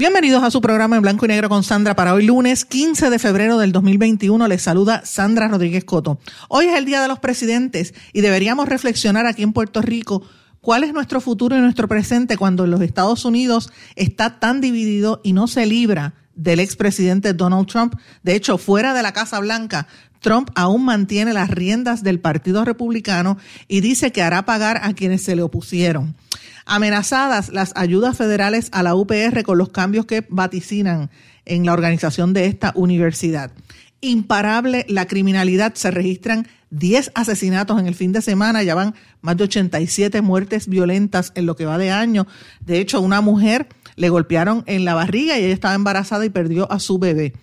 Bienvenidos a su programa en blanco y negro con Sandra para hoy lunes 15 de febrero del 2021. Les saluda Sandra Rodríguez Coto. Hoy es el Día de los Presidentes y deberíamos reflexionar aquí en Puerto Rico cuál es nuestro futuro y nuestro presente cuando los Estados Unidos está tan dividido y no se libra del expresidente Donald Trump. De hecho, fuera de la Casa Blanca, Trump aún mantiene las riendas del Partido Republicano y dice que hará pagar a quienes se le opusieron. Amenazadas las ayudas federales a la UPR con los cambios que vaticinan en la organización de esta universidad. Imparable la criminalidad, se registran 10 asesinatos en el fin de semana, ya van más de 87 muertes violentas en lo que va de año. De hecho, una mujer le golpearon en la barriga y ella estaba embarazada y perdió a su bebé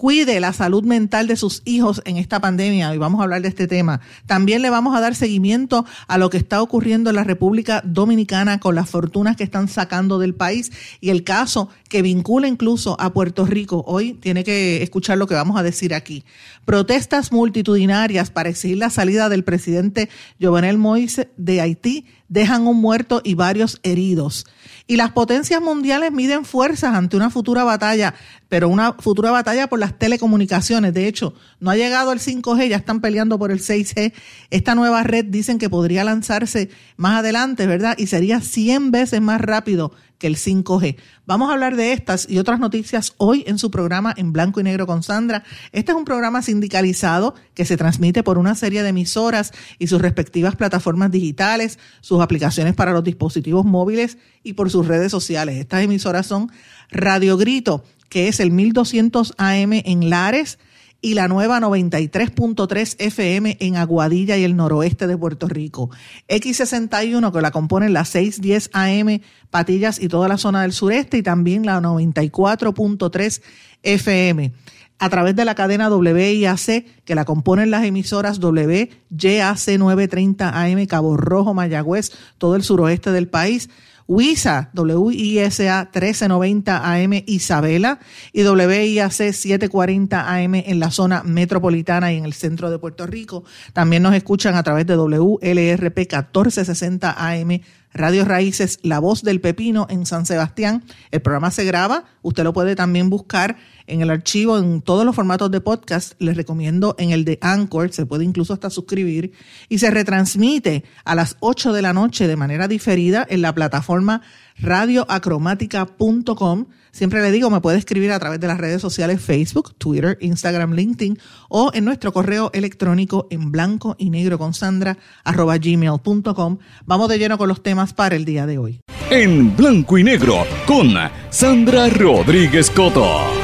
cuide la salud mental de sus hijos en esta pandemia y vamos a hablar de este tema. También le vamos a dar seguimiento a lo que está ocurriendo en la República Dominicana con las fortunas que están sacando del país y el caso que vincula incluso a Puerto Rico. Hoy tiene que escuchar lo que vamos a decir aquí. Protestas multitudinarias para exigir la salida del presidente Jovenel Moise de Haití dejan un muerto y varios heridos. Y las potencias mundiales miden fuerzas ante una futura batalla, pero una futura batalla por las telecomunicaciones. De hecho, no ha llegado el 5G, ya están peleando por el 6G. Esta nueva red dicen que podría lanzarse más adelante, ¿verdad? Y sería 100 veces más rápido que el 5G. Vamos a hablar de estas y otras noticias hoy en su programa en blanco y negro con Sandra. Este es un programa sindicalizado que se transmite por una serie de emisoras y sus respectivas plataformas digitales, sus aplicaciones para los dispositivos móviles y por sus redes sociales. Estas emisoras son Radio Grito, que es el 1200 AM en Lares, y la nueva 93.3 FM en Aguadilla y el noroeste de Puerto Rico. X61 que la componen las 610 AM Patillas y toda la zona del sureste y también la 94.3 FM. A través de la cadena WIAC que la componen las emisoras WYAC 930 AM Cabo Rojo, Mayagüez, todo el suroeste del país WISA, WISA 1390 AM Isabela y WIAC 740 AM en la zona metropolitana y en el centro de Puerto Rico. También nos escuchan a través de WLRP 1460 AM Radio Raíces, La Voz del Pepino en San Sebastián. El programa se graba, usted lo puede también buscar en el archivo, en todos los formatos de podcast. Les recomiendo en el de Anchor, se puede incluso hasta suscribir. Y se retransmite a las 8 de la noche de manera diferida en la plataforma radioacromática.com. Siempre le digo, me puede escribir a través de las redes sociales Facebook, Twitter, Instagram, LinkedIn o en nuestro correo electrónico en blanco y negro con Sandra arroba gmail.com. Vamos de lleno con los temas para el día de hoy. En blanco y negro con Sandra Rodríguez Coto.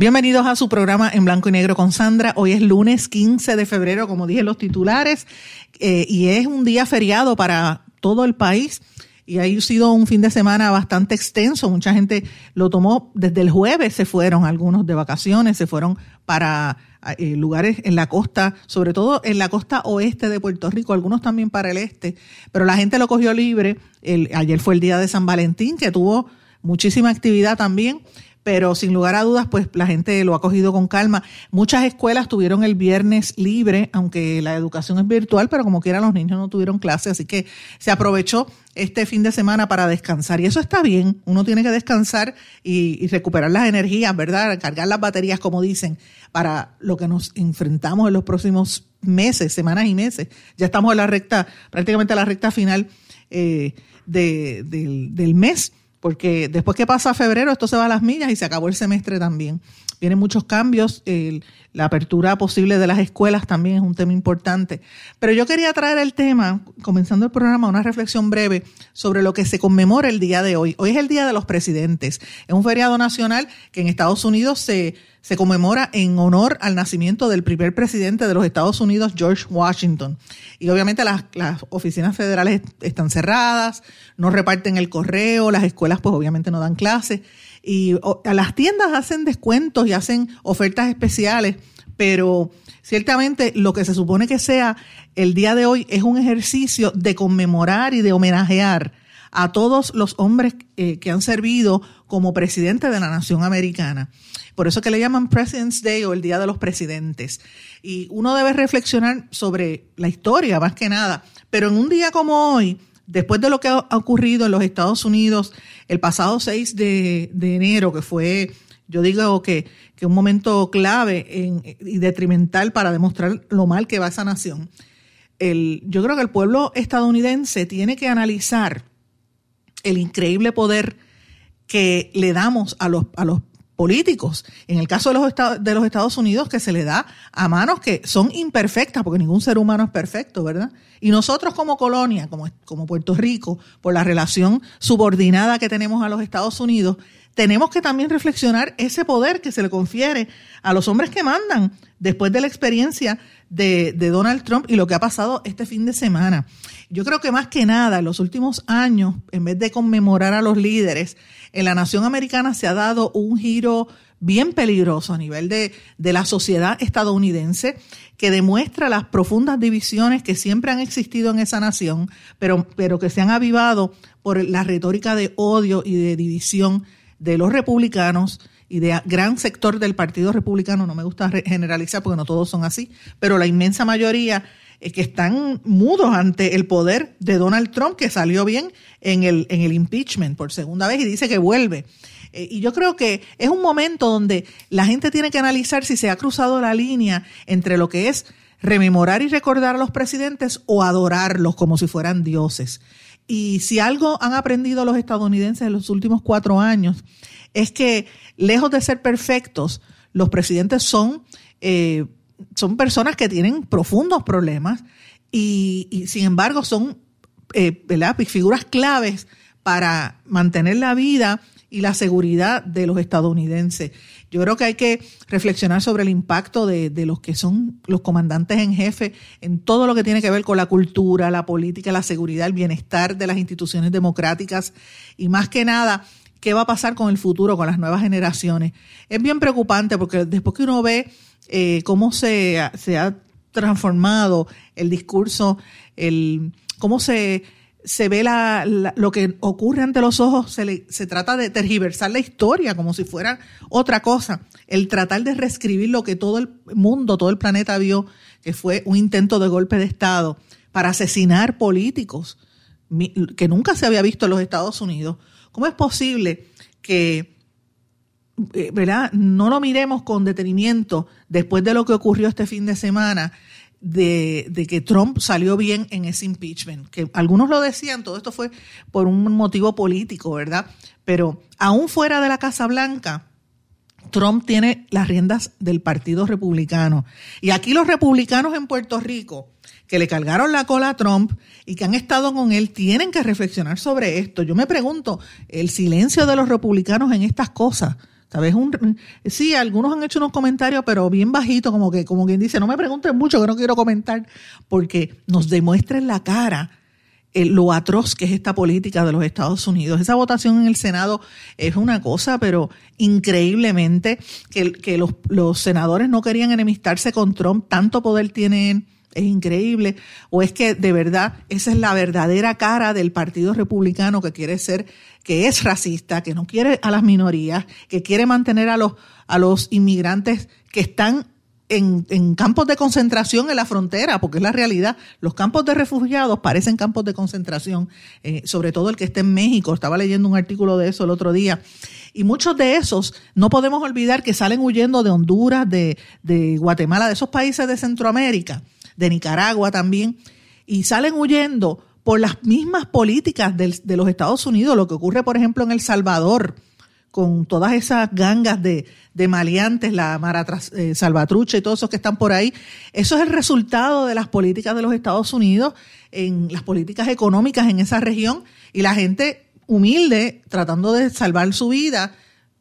Bienvenidos a su programa en blanco y negro con Sandra. Hoy es lunes 15 de febrero, como dije los titulares, eh, y es un día feriado para todo el país y ha sido un fin de semana bastante extenso. Mucha gente lo tomó desde el jueves, se fueron algunos de vacaciones, se fueron para eh, lugares en la costa, sobre todo en la costa oeste de Puerto Rico, algunos también para el este, pero la gente lo cogió libre. Ayer fue el día de San Valentín, que tuvo muchísima actividad también pero sin lugar a dudas, pues la gente lo ha cogido con calma. Muchas escuelas tuvieron el viernes libre, aunque la educación es virtual, pero como quiera los niños no tuvieron clase, así que se aprovechó este fin de semana para descansar. Y eso está bien, uno tiene que descansar y, recuperar las energías, ¿verdad? Cargar las baterías, como dicen, para lo que nos enfrentamos en los próximos meses, semanas y meses. Ya estamos en la recta, prácticamente a la recta final eh, del mes porque después que pasa febrero esto se va a las millas y se acabó el semestre también. Vienen muchos cambios, la apertura posible de las escuelas también es un tema importante. Pero yo quería traer el tema, comenzando el programa, una reflexión breve sobre lo que se conmemora el día de hoy. Hoy es el Día de los Presidentes. Es un feriado nacional que en Estados Unidos se, se conmemora en honor al nacimiento del primer presidente de los Estados Unidos, George Washington. Y obviamente las, oficinas federales están cerradas, no reparten el correo, las escuelas pues obviamente no dan clases. Y las tiendas hacen descuentos y hacen ofertas especiales, pero ciertamente lo que se supone que sea el día de hoy es un ejercicio de conmemorar y de homenajear a todos los hombres eh, que han servido como presidente de la nación americana. Por eso que le llaman President's Day o el Día de los Presidentes. Y uno debe reflexionar sobre la historia más que nada. Pero en un día como hoy, después de lo que ha ocurrido en los Estados Unidos el pasado 6 de, enero, que fue, yo digo que, un momento clave y detrimental para demostrar lo mal que va esa nación, yo creo que el pueblo estadounidense tiene que analizar el increíble poder que le damos a los, a los políticos. En el caso de los, Estados, de los Estados Unidos, que se le da a manos que son imperfectas, porque ningún ser humano es perfecto, ¿verdad? Y nosotros como colonia, como, como Puerto Rico, por la relación subordinada que tenemos a los Estados Unidos, tenemos que también reflexionar ese poder que se le confiere a los hombres que mandan después de la experiencia de, Donald Trump y lo que ha pasado este fin de semana. Yo creo que más que nada, en los últimos años, en vez de conmemorar a los líderes, en la nación americana se ha dado un giro bien peligroso a nivel de, la sociedad estadounidense que demuestra las profundas divisiones que siempre han existido en esa nación, pero que se han avivado por la retórica de odio y de división de los republicanos y de gran sector del Partido Republicano, no me gusta generalizar porque no todos son así, pero la inmensa mayoría es que están mudos ante el poder de Donald Trump, que salió bien en el, en el impeachment por segunda vez y dice que vuelve. Eh, y yo creo que es un momento donde la gente tiene que analizar si se ha cruzado la línea entre lo que es rememorar y recordar a los presidentes o adorarlos como si fueran dioses. Y si algo han aprendido los estadounidenses en los últimos cuatro años es que lejos de ser perfectos, los presidentes son, eh, son personas que tienen profundos problemas y, sin embargo son eh, figuras claves para mantener la vida y la seguridad de los estadounidenses. Yo creo que hay que reflexionar sobre el impacto de, de, los que son los comandantes en jefe en todo lo que tiene que ver con la cultura, la política, la seguridad, el bienestar de las instituciones democráticas y más que nada qué va a pasar con el futuro, con las nuevas generaciones. Es bien preocupante porque después que uno ve eh, cómo se, ha transformado el discurso, el, cómo se, se ve la, lo que ocurre ante los ojos, se trata de tergiversar la historia como si fuera otra cosa, el tratar de reescribir lo que todo el mundo, todo el planeta vio, que fue un intento de golpe de Estado para asesinar políticos que nunca se había visto en los Estados Unidos ¿Cómo es posible que eh, ¿verdad? no lo miremos con detenimiento después de lo que ocurrió este fin de semana? De, que Trump salió bien en ese impeachment, que algunos lo decían, todo esto fue por un motivo político, ¿verdad? Pero aún fuera de la Casa Blanca, Trump tiene las riendas del Partido Republicano. Y aquí los republicanos en Puerto Rico que le cargaron la cola a Trump y que han estado con él tienen que reflexionar sobre esto. Yo me pregunto, el silencio de los republicanos en estas cosas. ¿Sabes? Un, sí, algunos han hecho unos comentarios, pero bien bajito, como que, como quien dice, no me pregunten mucho, que no quiero comentar, porque nos demuestra en la cara lo atroz que es esta política de los Estados Unidos. Esa votación en el Senado es una cosa, pero increíblemente que, los, los senadores no querían enemistarse con Trump, tanto poder tienen es increíble, o es que de verdad esa es la verdadera cara del Partido Republicano que quiere ser, que es racista, que no quiere a las minorías, que quiere mantener a los, a los inmigrantes que están en, campos de concentración en la frontera, porque es la realidad. Los campos de refugiados parecen campos de concentración, eh, sobre todo el que está en México. Estaba leyendo un artículo de eso el otro día. Y muchos de esos, no podemos olvidar que salen huyendo de Honduras, de, de Guatemala, de esos países de Centroamérica de Nicaragua también, y salen huyendo por las mismas políticas de los Estados Unidos, lo que ocurre, por ejemplo, en El Salvador, con todas esas gangas de, de maleantes, la Mara eh, Salvatrucha y todos esos que están por ahí. Eso es el resultado de las políticas de los Estados Unidos, en las políticas económicas en esa región, y la gente humilde, tratando de salvar su vida,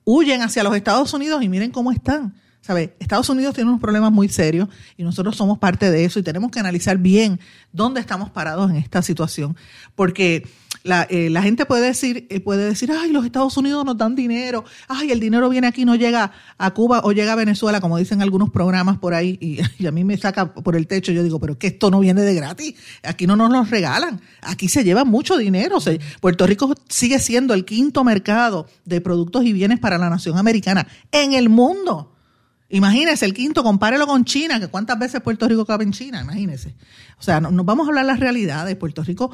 huyen hacia los Estados Unidos y miren cómo están. ¿Sabe? Estados Unidos tiene unos problemas muy serios y nosotros somos parte de eso y tenemos que analizar bien dónde estamos parados en esta situación. Porque la, eh, la gente puede decir, eh, puede decir, ay, los Estados Unidos nos dan dinero, ay, el dinero viene aquí, no llega a Cuba o llega a Venezuela, como dicen algunos programas por ahí, y, a mí me saca por el techo, yo digo, pero es que esto no viene de gratis, aquí no nos lo regalan, aquí se lleva mucho dinero. Puerto Rico sigue siendo el quinto mercado de productos y bienes para la nación americana en el mundo. Imagínese el quinto, compárelo con China, que cuántas veces Puerto Rico cabe en China, imagínese. O sea, nos vamos a hablar las realidades. Puerto Rico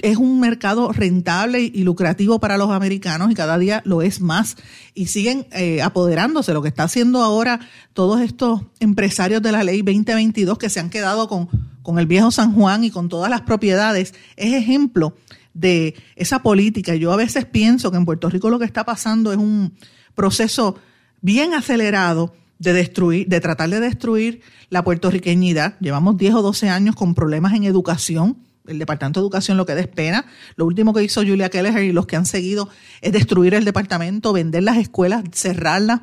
es un mercado rentable y lucrativo para los americanos y cada día lo es más. Y siguen eh, apoderándose. Lo que está haciendo ahora todos estos empresarios de la ley 2022 que se han quedado con, con el viejo San Juan y con todas las propiedades es ejemplo de esa política. Yo a veces pienso que en Puerto Rico lo que está pasando es un proceso bien acelerado de destruir, de tratar de destruir la puertorriqueñidad. Llevamos 10 o 12 años con problemas en educación el Departamento de Educación lo que da pena. Lo último que hizo Julia Keller y los que han seguido es destruir el departamento, vender las escuelas, cerrarlas,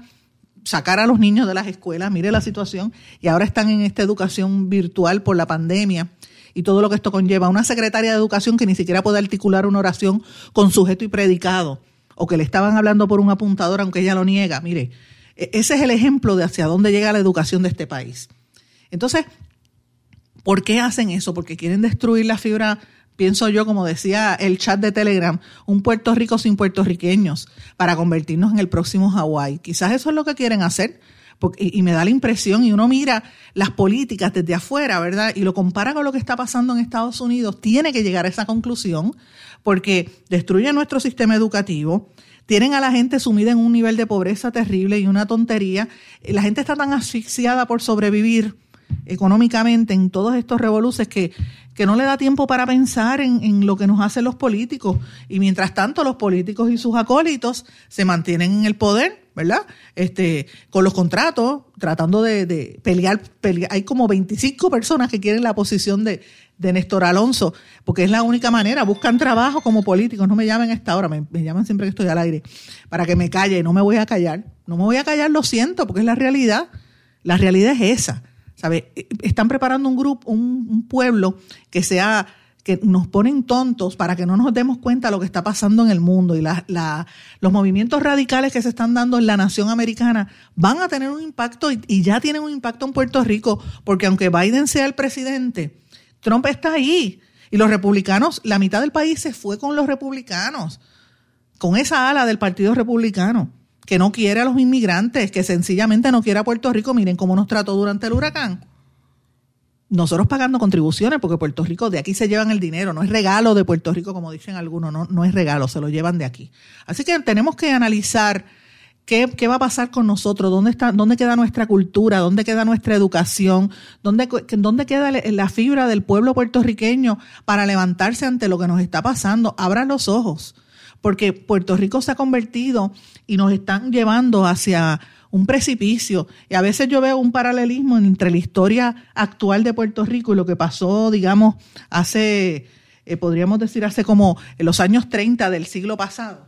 sacar a los niños de las escuelas. Mire la situación. Y ahora están en esta educación virtual por la pandemia y todo lo que esto conlleva. Una secretaria de educación que ni siquiera puede articular una oración con sujeto y predicado, o que le estaban hablando por un apuntador, aunque ella lo niega. Mire, e-, ese es el ejemplo de hacia dónde llega la educación de este país. Entonces, ¿Por qué hacen eso? Porque quieren destruir la fibra, pienso yo, como decía el chat de Telegram, un Puerto Rico sin puertorriqueños para convertirnos en el próximo Hawái. Quizás eso es lo que quieren hacer. Porque, y, me da la impresión, y uno mira las políticas desde afuera, ¿verdad? Y lo compara con lo que está pasando en Estados Unidos, tiene que llegar a esa conclusión, porque destruyen nuestro sistema educativo, tienen a la gente sumida en un nivel de pobreza terrible y una tontería. La gente está tan asfixiada por sobrevivir económicamente en todos estos revoluces que, que no le da tiempo para pensar en, lo que nos hacen los políticos. Y mientras tanto, los políticos y sus acólitos se mantienen en el poder, ¿verdad? Este, con los contratos, tratando de, pelear, Hay como 25 personas que quieren la posición de, de Néstor Alonso, porque es la única manera. Buscan trabajo como políticos. No me llamen a esta hora, me, me llaman siempre que estoy al aire, para que me calle. No me voy a callar. No me voy a callar, lo siento, porque es la realidad. La realidad es esa. ¿Sabe? Están preparando un grupo, un, pueblo que sea que nos ponen tontos para que no nos demos cuenta de lo que está pasando en el mundo. Y los movimientos radicales que se están dando en la nación americana van a tener un impacto y, ya tienen un impacto en Puerto Rico, porque aunque Biden sea el presidente, Trump está ahí. Y los republicanos, la mitad del país se fue con los republicanos, con esa ala del Partido Republicano que no quiere a los inmigrantes, que sencillamente no quiere a Puerto Rico. Miren cómo nos trató durante el huracán. Nosotros pagando contribuciones, porque Puerto Rico, de aquí se llevan el dinero, no es regalo de Puerto Rico, como dicen algunos, no, no es regalo, se lo llevan de aquí. Así que tenemos que analizar qué, qué va a pasar con nosotros, dónde, está, dónde queda nuestra cultura, dónde queda nuestra educación, dónde, dónde queda la fibra del pueblo puertorriqueño para levantarse ante lo que nos está pasando. Abran los ojos porque Puerto Rico se ha convertido y nos están llevando hacia un precipicio. Y a veces yo veo un paralelismo entre la historia actual de Puerto Rico y lo que pasó, digamos, hace, eh, podríamos decir, hace como en los años 30 del siglo pasado.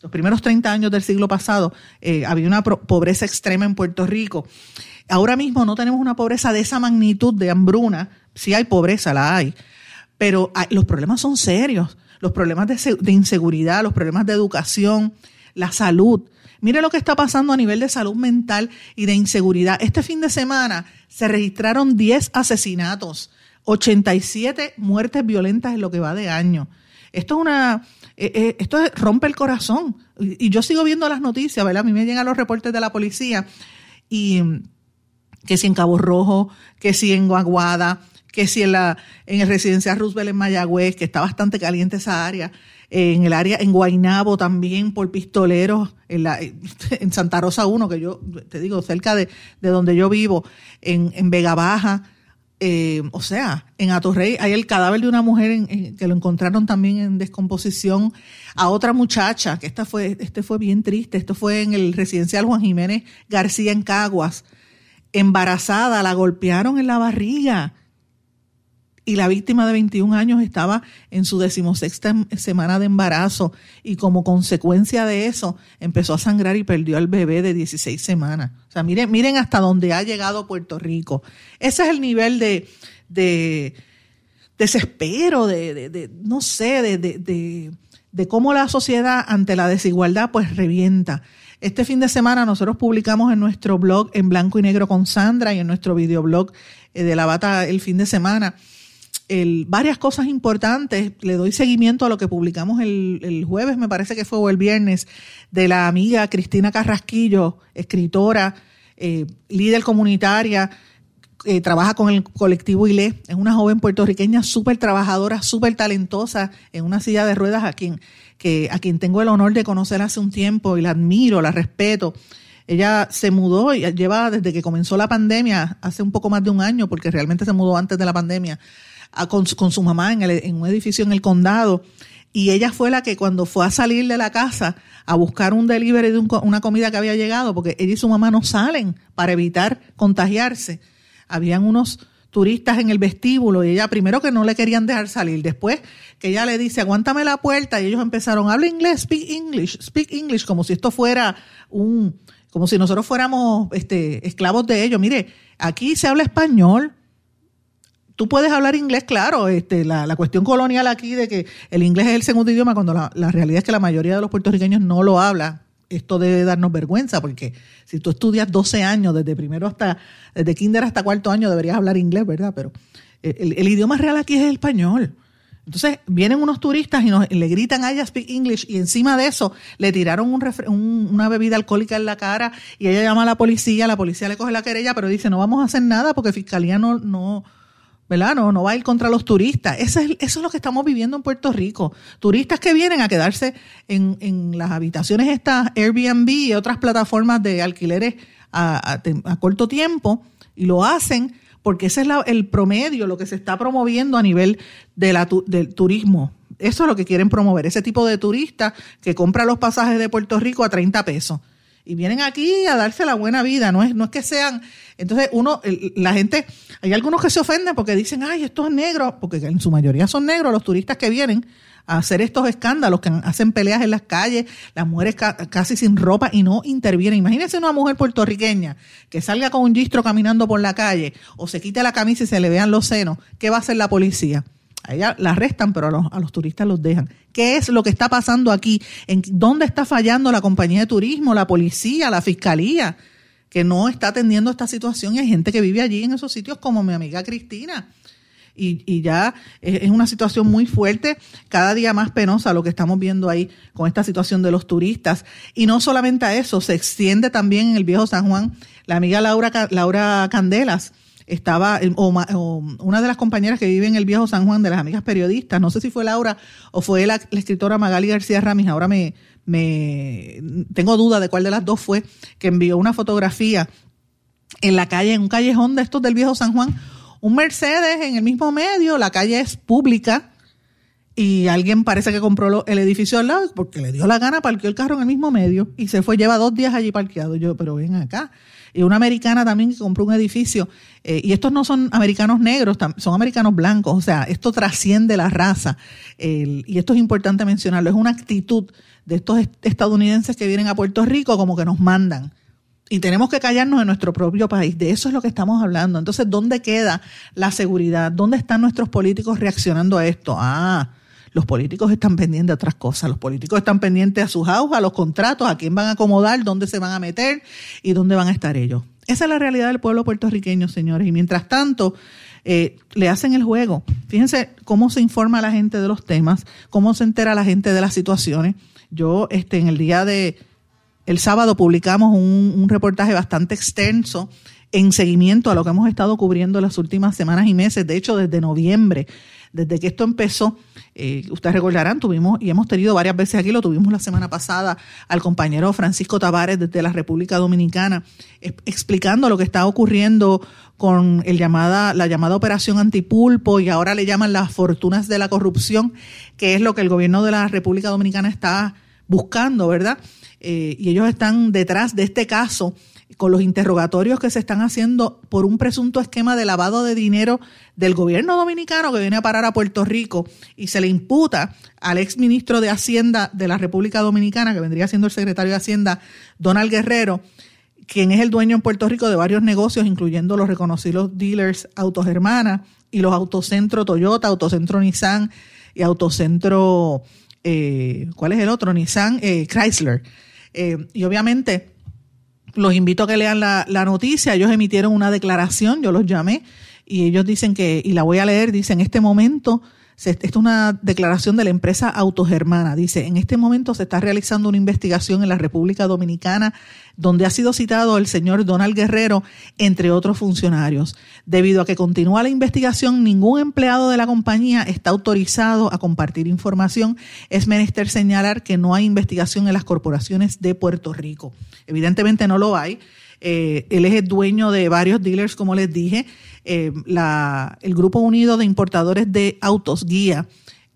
Los primeros 30 años del siglo pasado eh, había una pobreza extrema en Puerto Rico. Ahora mismo no tenemos una pobreza de esa magnitud de hambruna. Sí hay pobreza, la hay. Pero los problemas son serios los problemas de, inseguridad, los problemas de educación, la salud. Mire lo que está pasando a nivel de salud mental y de inseguridad. Este fin de semana se registraron 10 asesinatos, 87 muertes violentas en lo que va de año. Esto es una, eh, eh, esto rompe el corazón. Y, yo sigo viendo las noticias, ¿verdad? A mí me llegan los reportes de la policía y que si en Cabo Rojo, que si en Guaguada, que si en, la, en el residencial Roosevelt en Mayagüez, que está bastante caliente esa área, en el área, en Guainabo también por pistoleros, en, la, en Santa Rosa 1, que yo te digo, cerca de, donde yo vivo, en, en Vega Baja, eh, o sea, en Atorrey hay el cadáver de una mujer que lo encontraron también en descomposición, a otra muchacha, que esta fue, este fue bien triste, esto fue en el residencial Juan Jiménez García en Caguas, embarazada, la golpearon en la barriga y la víctima de 21 años estaba en su decimosexta semana de embarazo y como consecuencia de eso empezó a sangrar y perdió al bebé de 16 semanas. O sea, miren, miren hasta dónde ha llegado Puerto Rico. Ese es el nivel de, de desespero, de, de, no sé, de, de, de cómo la sociedad ante la desigualdad pues revienta. Este fin de semana nosotros publicamos en nuestro blog en blanco y negro con Sandra y en nuestro videoblog eh, de la bata el fin de semana varias cosas importantes. Le doy seguimiento a lo que publicamos el, jueves, me parece que fue, o el viernes, de la amiga Cristina Carrasquillo, escritora, eh, líder comunitaria, eh, trabaja con el colectivo ILE. Es una joven puertorriqueña súper trabajadora, súper talentosa, en una silla de ruedas a quien, que, a quien tengo el honor de conocer hace un tiempo y la admiro, la respeto. Ella se mudó y lleva desde que comenzó la pandemia, hace un poco más de un año, porque realmente se mudó antes de la pandemia, con, su mamá en, un edificio en el condado. Y ella fue la que cuando fue a salir de la casa a buscar un delivery de una comida que había llegado, porque ella y su mamá no salen para evitar contagiarse. Habían unos turistas en el vestíbulo y ella primero que no le querían dejar salir, después que ella le dice, aguántame la puerta y ellos empezaron, habla inglés, speak English, speak English, como si esto fuera un, como si nosotros fuéramos este, esclavos de ellos. Mire, aquí se habla español, tú puedes hablar inglés, claro, este, la, la, cuestión colonial aquí de que el inglés es el segundo idioma, cuando la, la, realidad es que la mayoría de los puertorriqueños no lo habla. Esto debe darnos vergüenza, porque si tú estudias 12 años, desde primero hasta, desde kinder hasta cuarto año, deberías hablar inglés, ¿verdad? Pero el, el idioma real aquí es el español. Entonces vienen unos turistas y, nos, le gritan a ella speak English y encima de eso le tiraron un, una bebida alcohólica en la cara y ella llama a la policía, la policía le coge la querella, pero dice no vamos a hacer nada porque fiscalía no, no, ¿verdad? No, no va a ir contra los turistas. Eso es, eso es lo que estamos viviendo en Puerto Rico. Turistas que vienen a quedarse en, en las habitaciones estas Airbnb y otras plataformas de alquileres a, a, corto tiempo y lo hacen porque ese es el promedio, lo que se está promoviendo a nivel de la, del turismo. Eso es lo que quieren promover, ese tipo de turistas que compra los pasajes de Puerto Rico a 30 pesos y vienen aquí a darse la buena vida, no es, no es que sean, entonces uno, la gente, hay algunos que se ofenden porque dicen, ay, estos negros, porque en su mayoría son negros los turistas que vienen a hacer estos escándalos, que hacen peleas en las calles, las mujeres casi sin ropa y no intervienen. Imagínense una mujer puertorriqueña que salga con un gistro caminando por la calle o se quite la camisa y se le vean los senos, ¿qué va a hacer la policía? Ella la arrestan, pero a los, a los, turistas los dejan. ¿Qué es lo que está pasando aquí? ¿En dónde está fallando la compañía de turismo, la policía, la fiscalía? Que no está atendiendo esta situación y hay gente que vive allí en esos sitios como mi amiga Cristina. Y, y, ya es una situación muy fuerte, cada día más penosa lo que estamos viendo ahí con esta situación de los turistas. Y no solamente a eso, se extiende también en el viejo San Juan. La amiga Laura, Laura Candelas estaba, o, una de las compañeras que vive en el viejo San Juan, de las amigas periodistas, no sé si fue Laura o fue la, escritora Magali García Ramis, ahora me, me tengo duda de cuál de las dos fue, que envió una fotografía en la calle, en un callejón de estos del viejo San Juan, un Mercedes en el mismo medio, la calle es pública, y alguien parece que compró el edificio al lado porque le dio la gana, parqueó el carro en el mismo medio y se fue, lleva dos días allí parqueado. Yo, pero ven acá, y una americana también que compró un edificio, eh, y estos no son americanos negros, son americanos blancos, o sea, esto trasciende la raza, y esto es importante mencionarlo, es una actitud de estos estadounidenses que vienen a Puerto Rico como que nos mandan. Y tenemos que callarnos en nuestro propio país. De eso es lo que estamos hablando. Entonces, ¿dónde queda la seguridad? ¿Dónde están nuestros políticos reaccionando a esto? Ah, los políticos están pendientes de otras cosas. Los políticos están pendientes a sus house, a los contratos, a quién van a acomodar, dónde se van a meter y dónde van a estar ellos. Esa es la realidad del pueblo puertorriqueño, señores. Y mientras tanto, eh, le hacen el juego. Fíjense cómo se informa a la gente de los temas, cómo se entera la gente de las situaciones. Yo, este, en el día de el sábado publicamos un, un reportaje bastante extenso en seguimiento a lo que hemos estado cubriendo las últimas semanas y meses, de hecho desde noviembre, desde que esto empezó, eh, ustedes recordarán, tuvimos y hemos tenido varias veces aquí, lo tuvimos la semana pasada al compañero Francisco Tavares desde la República Dominicana, explicando lo que está ocurriendo con el llamada, la llamada operación antipulpo y ahora le llaman las fortunas de la corrupción, que es lo que el gobierno de la República Dominicana está buscando, ¿verdad? Eh, y ellos están detrás de este caso con los interrogatorios que se están haciendo por un presunto esquema de lavado de dinero del gobierno dominicano que viene a parar a Puerto Rico y se le imputa al ex ministro de Hacienda de la República Dominicana, que vendría siendo el secretario de Hacienda, Donald Guerrero, quien es el dueño en Puerto Rico de varios negocios, incluyendo los reconocidos dealers Autos Hermanas y los Autocentro Toyota, Autocentro Nissan y Autocentro, eh, ¿cuál es el otro? Nissan eh, Chrysler. Eh, y obviamente los invito a que lean la, noticia. Ellos emitieron una declaración, yo los llamé, y ellos dicen que, y la voy a leer, dice, en este momento, esta es una declaración de la empresa Autogermana. Dice, en este momento se está realizando una investigación en la República Dominicana donde ha sido citado el señor Donald Guerrero, entre otros funcionarios. Debido a que continúa la investigación, ningún empleado de la compañía está autorizado a compartir información. Es menester señalar que no hay investigación en las corporaciones de Puerto Rico. Evidentemente no lo hay. Eh, él es el dueño de varios dealers, como les dije. Eh, el Grupo Unido de Importadores de Autos, Guía,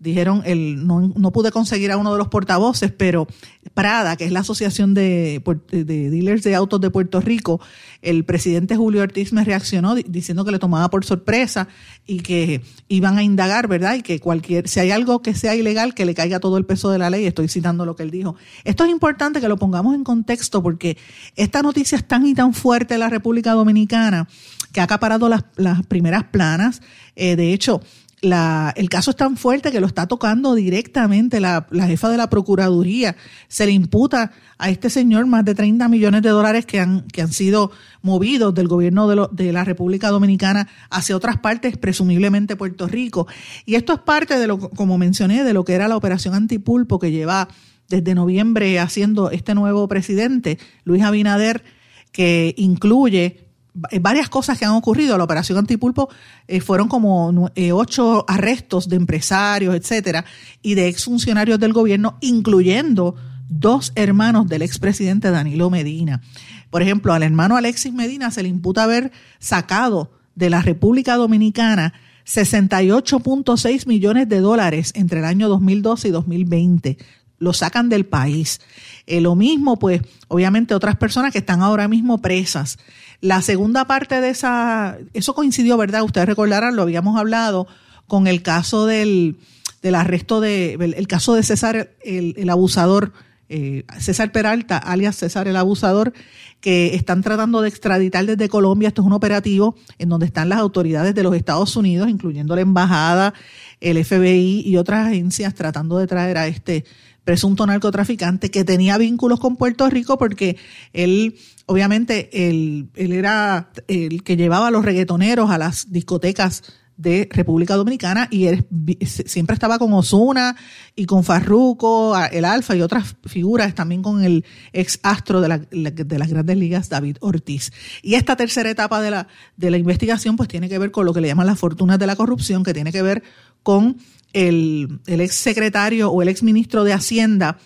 dijeron, el, no, no, pude conseguir a uno de los portavoces, pero Prada, que es la Asociación de, de, Dealers de Autos de Puerto Rico, el presidente Julio Ortiz me reaccionó diciendo que le tomaba por sorpresa y que iban a indagar, ¿verdad? Y que cualquier, si hay algo que sea ilegal, que le caiga todo el peso de la ley. Estoy citando lo que él dijo. Esto es importante que lo pongamos en contexto porque esta noticia es tan y tan fuerte en la República Dominicana que ha acaparado las, primeras planas. Eh, de hecho, la, el caso es tan fuerte que lo está tocando directamente la, jefa de la Procuraduría. Se le imputa a este señor más de 30 millones de dólares que han, que han sido movidos del gobierno de, de la República Dominicana hacia otras partes, presumiblemente Puerto Rico. Y esto es parte de lo, como mencioné, de lo que era la operación antipulpo que lleva desde noviembre haciendo este nuevo presidente, Luis Abinader, que incluye varias cosas que han ocurrido. La operación Antipulpo eh, fueron como eh, ocho arrestos de empresarios, etcétera, y de exfuncionarios del gobierno, incluyendo dos hermanos del expresidente Danilo Medina. Por ejemplo, al hermano Alexis Medina se le imputa haber sacado de la República Dominicana 68.6 millones de dólares entre el año 2012 y 2020 lo sacan del país. Eh, lo mismo, pues, obviamente otras personas que están ahora mismo presas. La segunda parte de esa, eso coincidió, ¿verdad? Ustedes recordarán, lo habíamos hablado con el caso del, del arresto de, el, caso de César, el, abusador, eh, César Peralta, alias César el abusador, que están tratando de extraditar desde Colombia. Esto es un operativo en donde están las autoridades de los Estados Unidos, incluyendo la embajada, el FBI y otras agencias tratando de traer a este presunto narcotraficante que tenía vínculos con Puerto Rico porque él, obviamente, él, él era el que llevaba a los reggaetoneros a las discotecas de República Dominicana y él siempre estaba con Osuna y con Farruco, el Alfa y otras figuras, también con el ex astro de, la, de, las grandes ligas, David Ortiz. Y esta tercera etapa de la, de la investigación pues tiene que ver con lo que le llaman las fortunas de la corrupción, que tiene que ver con el, ex secretario o el ex ministro de Hacienda,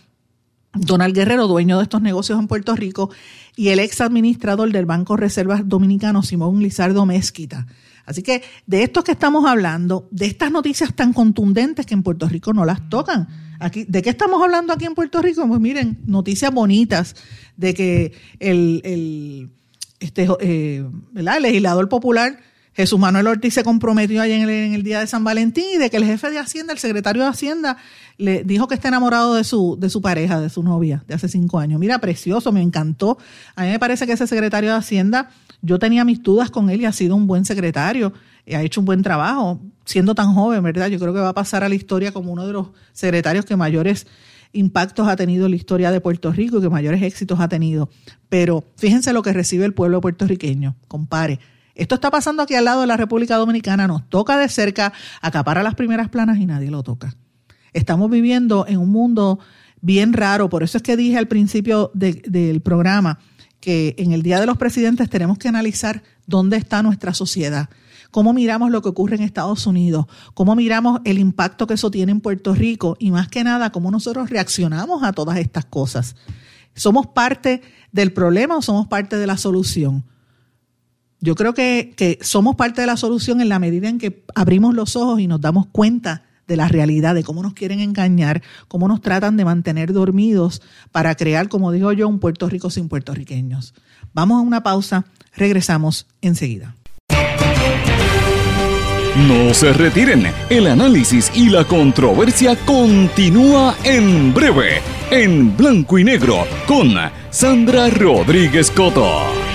Donald Guerrero, dueño de estos negocios en Puerto Rico, y el ex administrador del Banco Reservas Dominicano, Simón Lizardo Mezquita. Así que de estos que estamos hablando, de estas noticias tan contundentes que en Puerto Rico no las tocan. Aquí, ¿De qué estamos hablando aquí en Puerto Rico? Pues miren, noticias bonitas de que el, este, eh, el legislador popular Jesús Manuel Ortiz se comprometió ayer en el, día de San Valentín y de que el jefe de Hacienda, el secretario de Hacienda, le dijo que está enamorado de su, de su pareja, de su novia, de hace cinco años. Mira, precioso, me encantó. A mí me parece que ese secretario de Hacienda, yo tenía mis dudas con él y ha sido un buen secretario, ha hecho un buen trabajo, siendo tan joven, ¿verdad? Yo creo que va a pasar a la historia como uno de los secretarios que mayores impactos ha tenido en la historia de Puerto Rico y que mayores éxitos ha tenido. Pero fíjense lo que recibe el pueblo puertorriqueño, compare esto está pasando aquí al lado de la República Dominicana, nos toca de cerca, acapara las primeras planas y nadie lo toca. Estamos viviendo en un mundo bien raro, por eso es que dije al principio del programa que en el Día de los Presidentes tenemos que analizar dónde está nuestra sociedad, cómo miramos lo que ocurre en Estados Unidos, cómo miramos el impacto que eso tiene en Puerto Rico y más que nada cómo nosotros reaccionamos a todas estas cosas. ¿Somos parte del problema o somos parte de la solución? Yo creo que, somos parte de la solución en la medida en que abrimos los ojos y nos damos cuenta de la realidad, de cómo nos quieren engañar, cómo nos tratan de mantener dormidos para crear, como digo yo, un Puerto Rico sin puertorriqueños. Vamos a una pausa, regresamos enseguida. No se retiren, el análisis y la controversia continúa en breve, en blanco y negro, con Sandra Rodríguez Coto.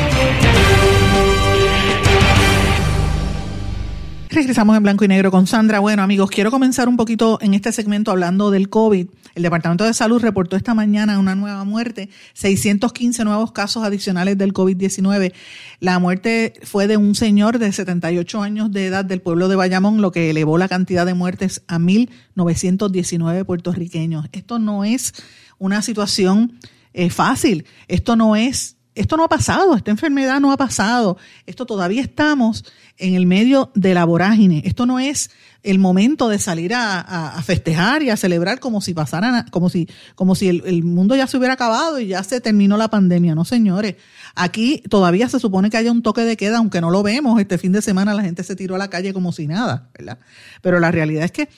Regresamos en blanco y negro con Sandra. Bueno, amigos, quiero comenzar un poquito en este segmento hablando del COVID. El Departamento de Salud reportó esta mañana una nueva muerte, 615 nuevos casos adicionales del COVID-19. La muerte fue de un señor de 78 años de edad del pueblo de Bayamón, lo que elevó la cantidad de muertes a 1.919 puertorriqueños. Esto no es una situación eh, fácil. Esto no es esto no ha pasado, esta enfermedad no ha pasado, esto todavía estamos en el medio de la vorágine, esto no es el momento de salir a, festejar y a celebrar como si pasaran, como si, como si el, el, mundo ya se hubiera acabado y ya se terminó la pandemia, no señores, aquí todavía se supone que haya un toque de queda, aunque no lo vemos, este fin de semana la gente se tiró a la calle como si nada, ¿verdad? Pero la realidad es que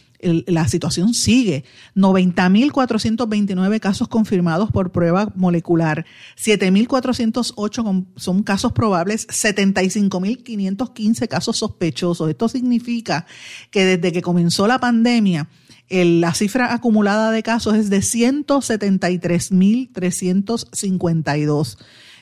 la situación sigue. 90.429 casos confirmados por prueba molecular, 7.408 son casos probables, 75.515 casos sospechosos. Esto significa que desde que comenzó la pandemia, la cifra acumulada de casos es de 173.352.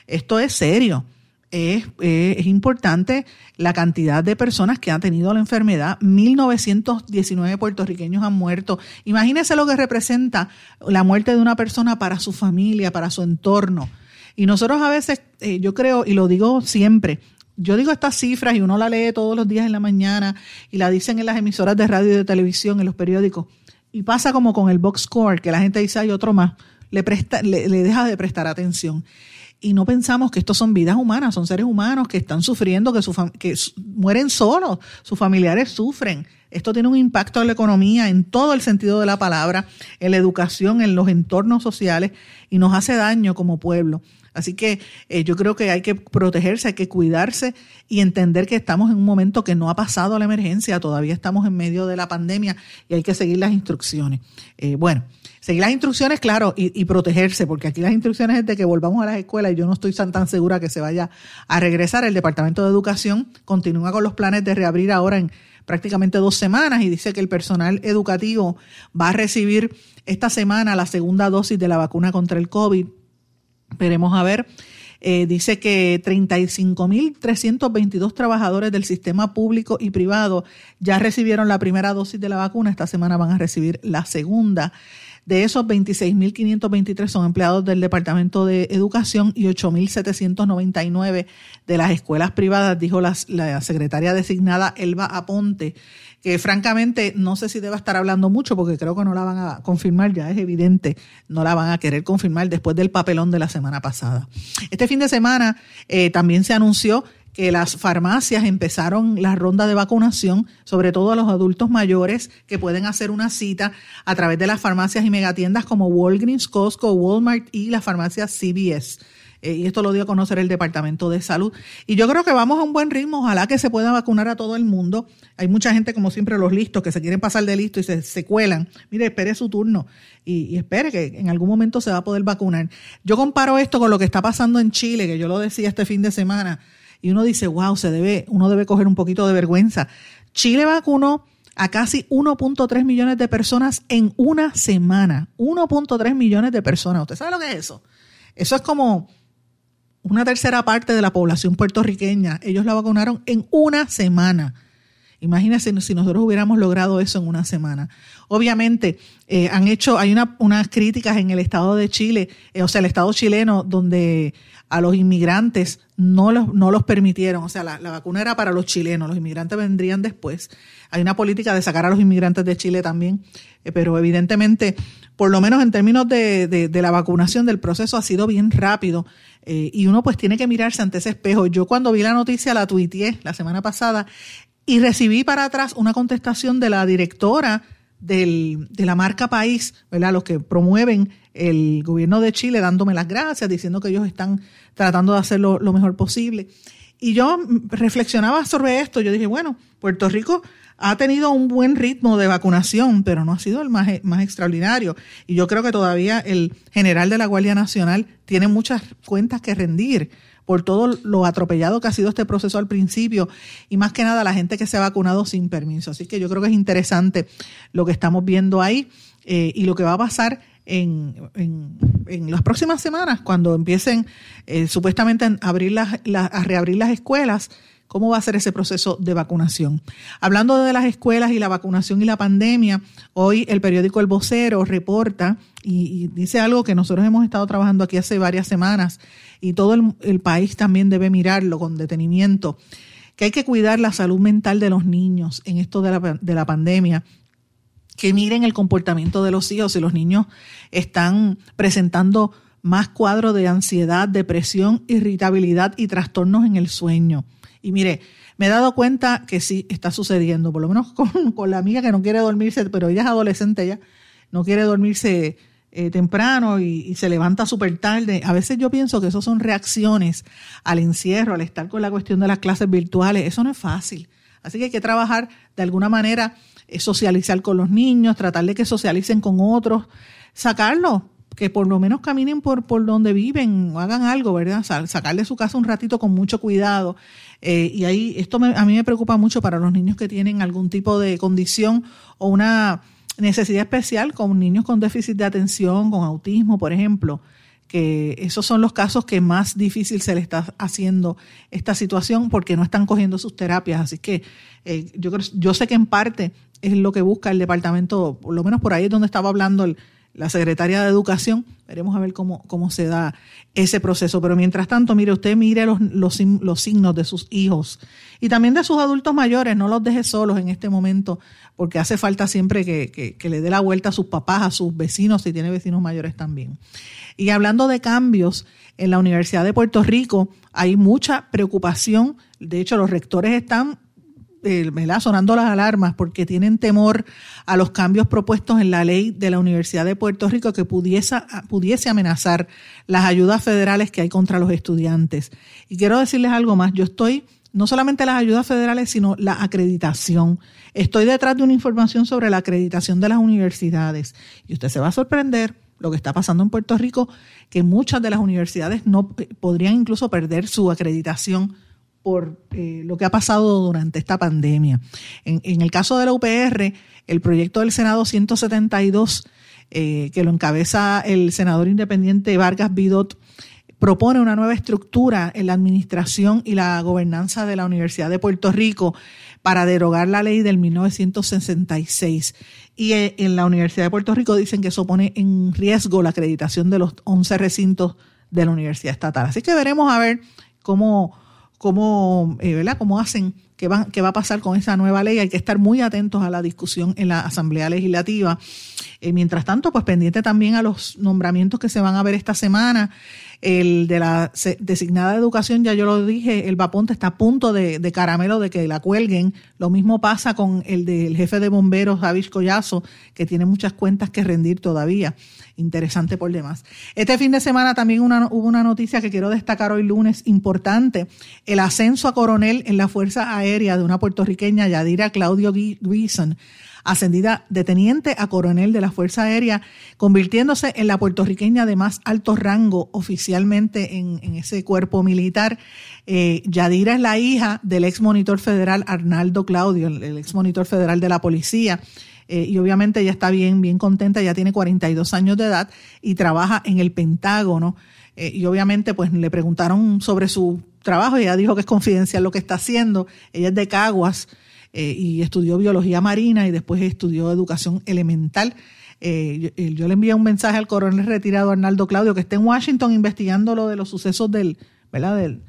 Esto es serio es, es, importante la cantidad de personas que han tenido la enfermedad. 1.919 puertorriqueños han muerto. Imagínense lo que representa la muerte de una persona para su familia, para su entorno. Y nosotros a veces, eh, yo creo, y lo digo siempre, yo digo estas cifras y uno la lee todos los días en la mañana y la dicen en las emisoras de radio y de televisión, en los periódicos. Y pasa como con el box score, que la gente dice, hay otro más, le, presta, le deja de prestar atención y no pensamos que estos son vidas humanas, son seres humanos que están sufriendo, que, su que mueren solos, sus familiares sufren. Esto tiene un impacto en la economía, en todo el sentido de la palabra, en la educación, en los entornos sociales y nos hace daño como pueblo. Así que eh, yo creo que hay que protegerse, hay que cuidarse y entender que estamos en un momento que no ha pasado la emergencia, todavía estamos en medio de la pandemia y hay que seguir las instrucciones. Eh, bueno, seguir las instrucciones, claro, y, protegerse, porque aquí las instrucciones es de que volvamos a las escuelas y yo no estoy tan, segura que se vaya a regresar. El Departamento de Educación continúa con los planes de reabrir ahora en prácticamente dos semanas y dice que el personal educativo va a recibir esta semana la segunda dosis de la vacuna contra el COVID. Veremos a ver. Eh, dice que 35.322 trabajadores del sistema público y privado ya recibieron la primera dosis de la vacuna. Esta semana van a recibir la segunda. De esos, 26.523 son empleados del Departamento de Educación y 8.799 de las escuelas privadas, dijo la, secretaria designada Elba Aponte, que francamente no sé si deba estar hablando mucho porque creo que no la van a confirmar, ya es evidente, no la van a querer confirmar después del papelón de la semana pasada. Este fin de semana eh, también se anunció que las farmacias empezaron la ronda de vacunación, sobre todo a los adultos mayores que pueden hacer una cita a través de las farmacias y megatiendas como Walgreens, Costco, Walmart y las farmacias CVS. Eh, y esto lo dio a conocer el Departamento de Salud. Y yo creo que vamos a un buen ritmo, ojalá que se pueda vacunar a todo el mundo. Hay mucha gente, como siempre, los listos, que se quieren pasar de listo y se, se cuelan. Mire, espere su turno y, y, espere que en algún momento se va a poder vacunar. Yo comparo esto con lo que está pasando en Chile, que yo lo decía este fin de semana y uno dice, wow, se debe, uno debe coger un poquito de vergüenza. Chile vacunó a casi 1.3 millones de personas en una semana. 1.3 millones de personas. ¿Usted sabe lo que es eso? Eso es como una tercera parte de la población puertorriqueña. Ellos la vacunaron en una semana. Imagínense si nosotros hubiéramos logrado eso en una semana. Obviamente, eh, han hecho, hay una, unas críticas en el Estado de Chile, eh, o sea, el Estado chileno, donde a los inmigrantes no los, no los permitieron. O sea, la, vacuna era para los chilenos, los inmigrantes vendrían después. Hay una política de sacar a los inmigrantes de Chile también, eh, pero evidentemente, por lo menos en términos de, de, la vacunación del proceso, ha sido bien rápido. y uno pues tiene que mirarse ante ese espejo. Yo cuando vi la noticia la tuiteé la semana pasada y recibí para atrás una contestación de la directora del, de la marca país, ¿verdad? Los que promueven el gobierno de Chile dándome las gracias, diciendo que ellos están tratando de hacerlo lo mejor posible. Y yo reflexionaba sobre esto, yo dije, bueno, Puerto Rico ha tenido un buen ritmo de vacunación, pero no ha sido el más, más extraordinario. Y yo creo que todavía el general de la Guardia Nacional tiene muchas cuentas que rendir por todo lo atropellado que ha sido este proceso al principio y más que nada la gente que se ha vacunado sin permiso. Así que yo creo que es interesante lo que estamos viendo ahí eh, y lo que va a pasar en, en, las próximas semanas cuando empiecen eh, supuestamente a, abrir las, a reabrir las escuelas ¿Cómo va a ser ese proceso de vacunación? Hablando de las escuelas y la vacunación y la pandemia, hoy el periódico El Vocero reporta y, dice algo que nosotros hemos estado trabajando aquí hace varias semanas y todo el, país también debe mirarlo con detenimiento, que hay que cuidar la salud mental de los niños en esto de la, de la pandemia que miren el comportamiento de los hijos. Si los niños están presentando más cuadros de ansiedad, depresión, irritabilidad y trastornos en el sueño. Y mire, me he dado cuenta que sí está sucediendo, por lo menos con, la amiga que no quiere dormirse, pero ella es adolescente ya, no quiere dormirse eh, temprano y, se levanta súper tarde. A veces yo pienso que eso son reacciones al encierro, al estar con la cuestión de las clases virtuales. Eso no es fácil. Así que hay que trabajar de alguna manera, eh, socializar con los niños, tratar de que socialicen con otros, sacarlos, que por lo menos caminen por, por donde viven o hagan algo, ¿verdad? Sacarle su casa un ratito con mucho cuidado. Eh, y ahí, esto a mí me preocupa mucho para los niños que tienen algún tipo de condición o una necesidad especial, con niños con déficit de atención, con autismo, por ejemplo, que esos son los casos que más difícil se le está haciendo esta situación porque no están cogiendo sus terapias. Así que eh, yo, yo sé que en parte es lo que busca el departamento, por lo menos por ahí es donde estaba hablando el, la secretaria de Educación. Veremos a ver cómo, cómo se da ese proceso. Pero mientras tanto, mire, usted mire los, los, signos de sus hijos y también de sus adultos mayores. No los deje solos en este momento, porque hace falta siempre que, que le dé la vuelta a sus papás, a sus vecinos, si tiene vecinos mayores también. Y hablando de cambios, en la Universidad de Puerto Rico hay mucha preocupación. De hecho, los rectores están eh, sonando las alarmas porque tienen temor a los cambios propuestos en la ley de la Universidad de Puerto Rico que pudiese, pudiese amenazar las ayudas federales que hay contra los estudiantes. Y quiero decirles algo más, yo estoy no solamente las ayudas federales, sino la acreditación. Estoy detrás de una información sobre la acreditación de las universidades. Y usted se va a sorprender lo que está pasando en Puerto Rico, que muchas de las universidades no eh, podrían incluso perder su acreditación por eh, lo que ha pasado durante esta pandemia. En, el caso de la UPR, el proyecto del Senado 172, eh, que lo encabeza el senador independiente Vargas Bidot, propone una nueva estructura en la administración y la gobernanza de la Universidad de Puerto Rico para derogar la ley del 1966. Y eh, en la Universidad de Puerto Rico dicen que eso pone en riesgo la acreditación de los 11 recintos de la Universidad Estatal. Así que veremos a ver cómo cómo, eh, ¿verdad? cómo hacen, qué va, qué va a pasar con esa nueva ley. Hay que estar muy atentos a la discusión en la Asamblea Legislativa. Eh, mientras tanto, pues pendiente también a los nombramientos que se van a ver esta semana. El de la designada de educación, ya yo lo dije, el Vaponte está a punto de, caramelo de que la cuelguen. Lo mismo pasa con el del jefe de bomberos, Javis Collazo, que tiene muchas cuentas que rendir todavía. Interesante por demás. Este fin de semana también hubo una noticia que quiero destacar hoy lunes, importante. El ascenso a coronel en la Fuerza Aérea de una puertorriqueña, Yadira Claudio Guison ascendida de teniente a coronel de la Fuerza Aérea, convirtiéndose en la puertorriqueña de más alto rango oficialmente en, ese cuerpo militar. Eh, Yadira es la hija del ex monitor federal Arnaldo Claudio, el, ex monitor federal de la policía. Eh, y obviamente ella está bien, bien contenta, ya tiene 42 años de edad y trabaja en el Pentágono. Eh, y obviamente pues le preguntaron sobre su trabajo ella dijo que es confidencial lo que está haciendo. Ella es de Caguas, eh, y estudió biología marina y después estudió educación elemental. Eh, yo, le envié un mensaje al coronel retirado Arnaldo Claudio, que está en Washington investigando lo de los sucesos del, ¿verdad? Del,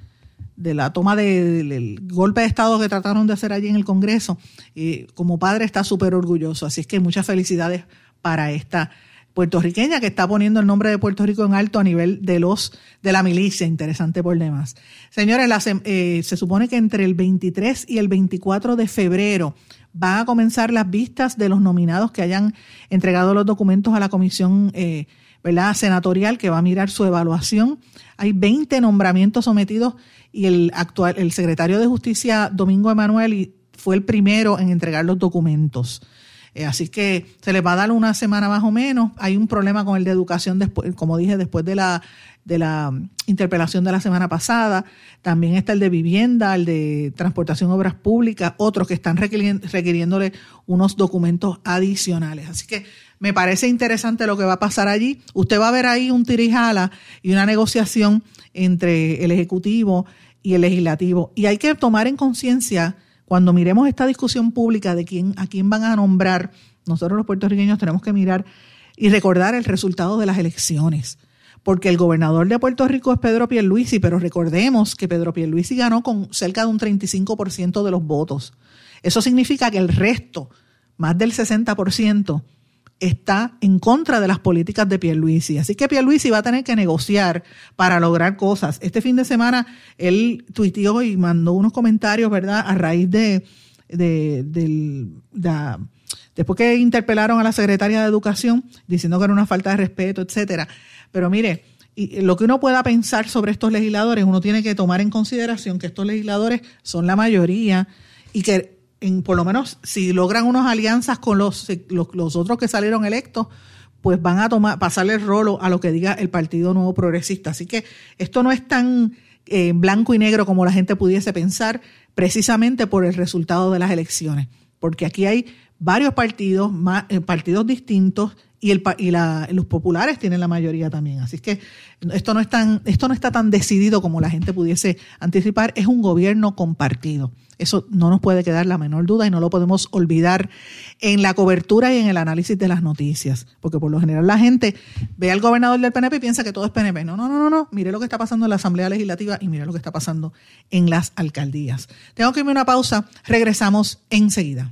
de la toma del, golpe de Estado que trataron de hacer allí en el Congreso. Y como padre está súper orgulloso. Así es que muchas felicidades para esta puertorriqueña que está poniendo el nombre de Puerto Rico en alto a nivel de los de la milicia, interesante por demás. Señores, eh, se supone que entre el 23 y el 24 de febrero van a comenzar las vistas de los nominados que hayan entregado los documentos a la comisión eh, ¿verdad? senatorial que va a mirar su evaluación. Hay 20 nombramientos sometidos y el actual el secretario de Justicia Domingo Emanuel fue el primero en entregar los documentos. Eh, así que se les va a dar una semana más o menos. Hay un problema con el de educación, después, como dije, después de la, de la interpelación de la semana pasada. También está el de vivienda, el de transportación, obras públicas, otros que están requiriéndole unos documentos adicionales. Así que me parece interesante lo que va a pasar allí. Usted va a ver ahí un tirijala y una negociación entre el Ejecutivo y el Legislativo. Y hay que tomar en conciencia cuando miremos esta discusión pública de quién, a quién van a nombrar, nosotros los puertorriqueños tenemos que mirar y recordar el resultado de las elecciones. Porque el gobernador de Puerto Rico es Pedro Pierluisi, pero recordemos que Pedro Pierluisi ganó con cerca de un 35% de los votos. Eso significa que el resto, más del 60%, está en contra de las políticas de Pierluisi. Así que Pierluisi va a tener que negociar para lograr cosas. Este fin de semana él tuiteó y mandó unos comentarios, ¿verdad? A raíz de, de, después que interpelaron a la secretaria de Educación diciendo que era una falta de respeto, etcétera. Pero mire, y lo que uno pueda pensar sobre estos legisladores, uno tiene que tomar en consideración que estos legisladores son la mayoría y que por lo menos si logran unas alianzas con los, los, otros que salieron electos, pues van a tomar, pasarle el rolo a lo que diga el Partido Nuevo Progresista. Así que esto no es tan eh, blanco y negro como la gente pudiese pensar, precisamente por el resultado de las elecciones. Porque aquí hay varios partidos, eh, partidos distintos y, el, y los populares tienen la mayoría también. Así que esto no, es tan, esto no está tan decidido como la gente pudiese anticipar, es un gobierno compartido. Eso no nos puede quedar la menor duda y no lo podemos olvidar en la cobertura y en el análisis de las noticias, porque por lo general la gente ve al gobernador del PNP y piensa que todo es PNP. No, no, no, no, no. Mire lo que está pasando en la Asamblea Legislativa y mire lo que está pasando en las alcaldías. Tengo que irme a una pausa, regresamos enseguida.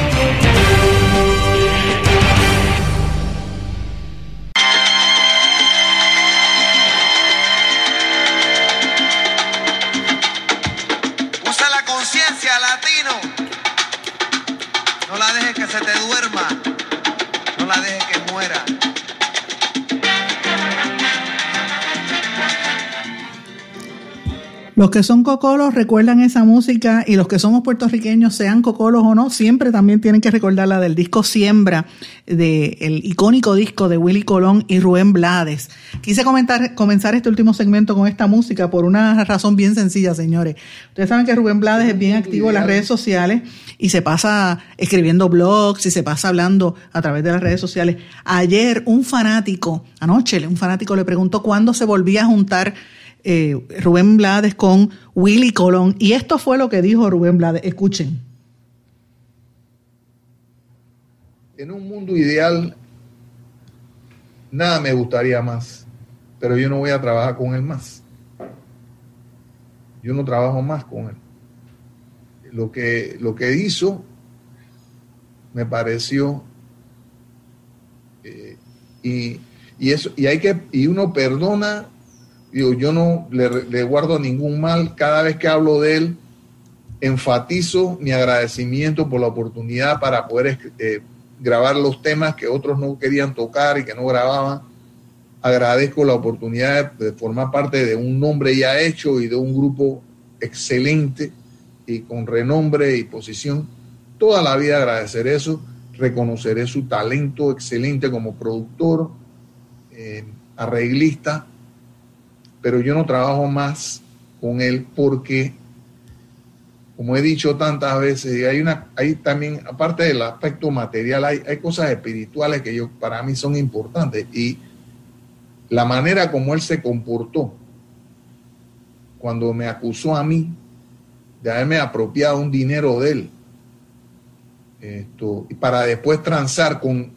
Los que son cocolos recuerdan esa música y los que somos puertorriqueños, sean cocolos o no, siempre también tienen que recordar la del disco Siembra, del icónico disco de Willy Colón y Rubén Blades. Quise comentar, comenzar este último segmento con esta música por una razón bien sencilla, señores. Ustedes saben que Rubén Blades es bien activo en las redes sociales y se pasa escribiendo blogs y se pasa hablando a través de las redes sociales. Ayer un fanático, anoche un fanático le preguntó cuándo se volvía a juntar eh, Rubén Blades con Willy Colón. Y esto fue lo que dijo Rubén Blades. Escuchen. En un mundo ideal, nada me gustaría más, pero yo no voy a trabajar con él más. Yo no trabajo más con él. Lo que, lo que hizo me pareció eh, y, y, eso y hay que y uno perdona yo no le, guardo ningún mal. Cada vez que hablo de él, enfatizo mi agradecimiento por la oportunidad para poder eh, grabar los temas que otros no querían tocar y que no grababan. Agradezco la oportunidad de, formar parte de un nombre ya hecho y de un grupo excelente y con renombre y posición. Toda la vida agradecer eso, reconoceré su talento excelente como productor, eh, arreglista pero yo no trabajo más con él porque, como he dicho tantas veces, hay, una, hay también, aparte del aspecto material, hay, hay cosas espirituales que yo, para mí son importantes y la manera como él se comportó cuando me acusó a mí de haberme apropiado un dinero de él, esto, para después transar con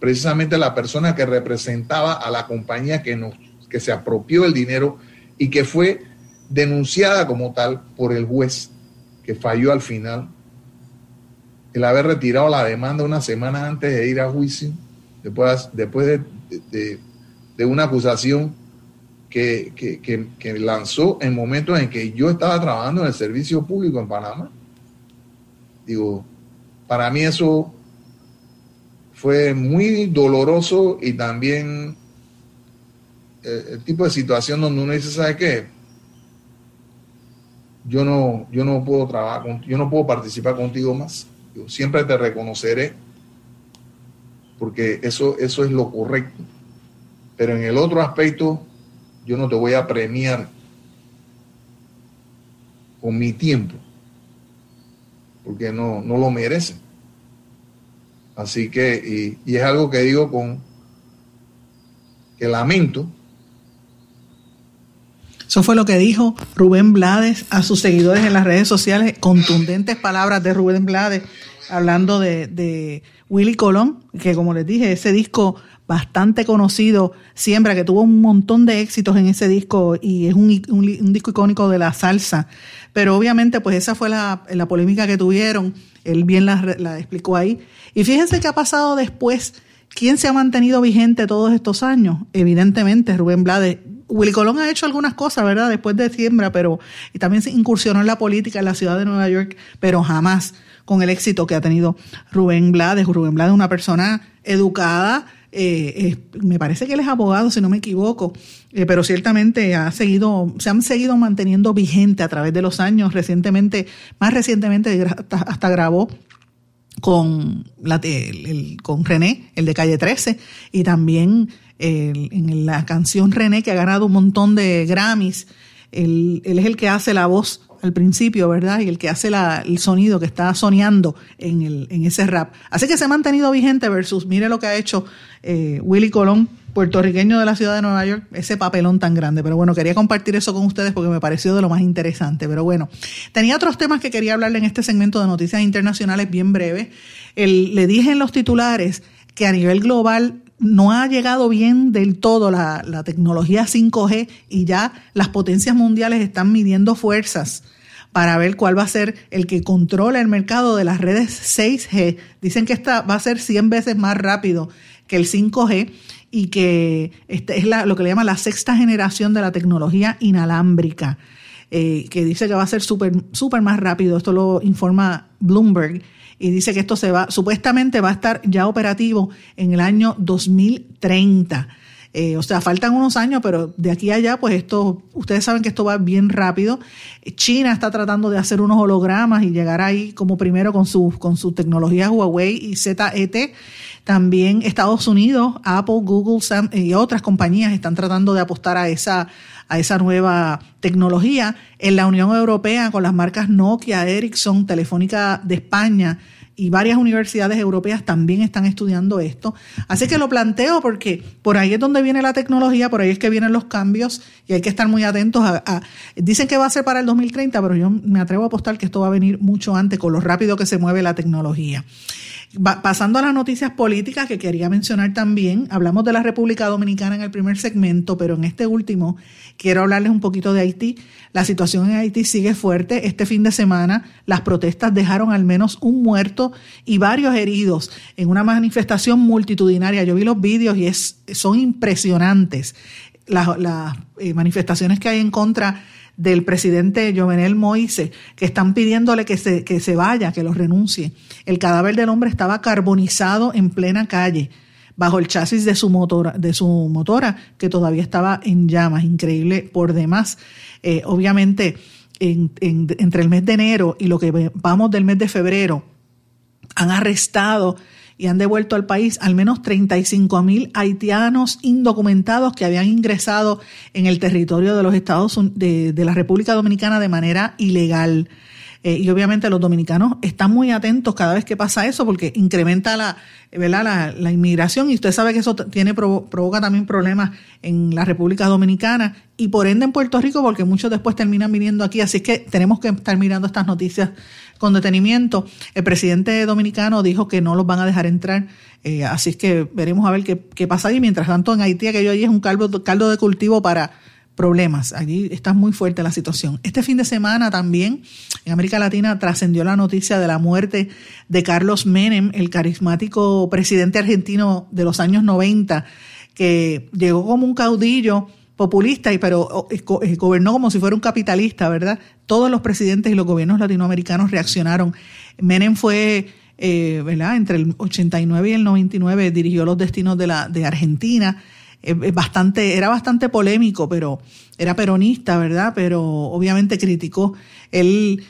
precisamente la persona que representaba a la compañía que nos que se apropió el dinero y que fue denunciada como tal por el juez que falló al final. El haber retirado la demanda una semana antes de ir a juicio, después, después de, una acusación que, que, lanzó en momentos en que yo estaba trabajando en el servicio público en Panamá. Digo, para mí eso fue muy doloroso y también el tipo de situación donde uno dice, ¿sabe qué? Yo no, yo no puedo trabajar, yo no puedo participar contigo más. Yo siempre te reconoceré porque eso, eso es lo correcto. Pero en el otro aspecto, yo no te voy a premiar con mi tiempo, porque no, no lo merecen. Así que, y, y es algo que digo con que lamento eso fue lo que dijo Rubén Blades a sus seguidores en las redes sociales, contundentes palabras de Rubén Blades hablando de, Willy Colón, que como les dije, ese disco bastante conocido, siembra, que tuvo un montón de éxitos en ese disco y es un, disco icónico de la salsa. Pero obviamente, pues esa fue la, polémica que tuvieron. Él bien la, la explicó ahí. Y fíjense qué ha pasado después. ¿Quién se ha mantenido vigente todos estos años? Evidentemente, Rubén Blades Willy Colón ha hecho algunas cosas, ¿verdad? Después de siembra, pero y también se incursionó en la política en la ciudad de Nueva York, pero jamás con el éxito que ha tenido Rubén Blades. Rubén Blades es una persona educada, eh, me parece que él es abogado, si no me equivoco, eh, pero ciertamente ha seguido, se han seguido manteniendo vigente a través de los años. Recientemente, más recientemente, hasta, grabó con, la, con René, el de Calle 13, y también en la canción René, que ha ganado un montón de Grammys. Él, es el que hace la voz al principio, ¿verdad? Y el que hace el sonido que está soñando en, el, en ese rap. Así que se ha mantenido vigente versus, mire lo que ha hecho eh, Willy Colón, puertorriqueño de la ciudad de Nueva York, ese papelón tan grande. Pero bueno, quería compartir eso con ustedes porque me pareció de lo más interesante. Pero bueno, tenía otros temas que quería hablarle en este segmento de noticias internacionales bien breve. le dije en los titulares que a nivel global no ha llegado bien del todo la, tecnología 5G y ya las potencias mundiales están midiendo fuerzas para ver cuál va a ser el que controla el mercado de las redes 6G. Dicen que esta va a ser 100 veces más rápido que el 5G y que este es lo que le llama la sexta generación de la tecnología inalámbrica, eh, que dice que va a ser súper super más rápido. Esto lo informa Bloomberg y dice que esto se va, supuestamente va a estar ya operativo en el año 2030. o sea, faltan unos años, pero de aquí a allá, pues esto, ustedes saben que esto va bien rápido. China está tratando de hacer unos hologramas y llegar ahí como primero con su, con su tecnología Huawei y ZET. También Estados Unidos, Apple, Google y otras compañías están tratando de apostar a esa, a esa nueva tecnología. En la Unión Europea, con las marcas Nokia, Ericsson, Telefónica de España, y varias universidades europeas también están estudiando esto. Así que lo planteo porque por ahí es donde viene la tecnología, por ahí es que vienen los cambios y hay que estar muy atentos a, dicen que va a ser para el 2030, pero yo me atrevo a apostar que esto va a venir mucho antes con lo rápido que se mueve la tecnología pasando a las noticias políticas que quería mencionar también, hablamos de la República Dominicana en el primer segmento, pero en este último quiero hablarles un poquito de Haití. La situación en Haití sigue fuerte. Este fin de semana las protestas dejaron al menos un muerto y varios heridos en una manifestación multitudinaria. Yo vi los vídeos y es, son impresionantes las, eh, manifestaciones que hay en contra del presidente Jovenel Moise, que están pidiéndole que se, que se vaya, que lo renuncie. El cadáver del hombre estaba carbonizado en plena calle, bajo el chasis de su motora, de su motora que todavía estaba en llamas, increíble por demás. Eh, obviamente, entre el mes de enero y lo que vamos del mes de febrero, han arrestado y han devuelto al país al menos 35 mil haitianos indocumentados que habían ingresado en el territorio de los Estados de, de la República Dominicana de manera ilegal. Eh, y obviamente los dominicanos están muy atentos cada vez que pasa eso porque incrementa la, ¿verdad? la, inmigración y usted sabe que eso tiene provoca también problemas en la República Dominicana y por ende en Puerto Rico porque muchos después terminan viniendo aquí. Así que tenemos que estar mirando estas noticias con detenimiento. El presidente dominicano dijo que no los van a dejar entrar, eh, así que veremos a ver qué, qué pasa ahí. Mientras tanto, en Haití, aquello allí es un caldo, caldo de cultivo para problemas. Allí está muy fuerte la situación. Este fin de semana también en América Latina trascendió la noticia de la muerte de Carlos Menem, el carismático presidente argentino de los años 90, que llegó como un caudillo populista, y pero eh, gobernó como si fuera un capitalista, ¿verdad? Todos los presidentes y los gobiernos latinoamericanos reaccionaron. Menem fue, eh, ¿verdad? Entre el 89 y el 99 dirigió los destinos de, la, de Argentina. Eh, bastante, era bastante polémico, pero era peronista, ¿verdad? Pero obviamente criticó. Él,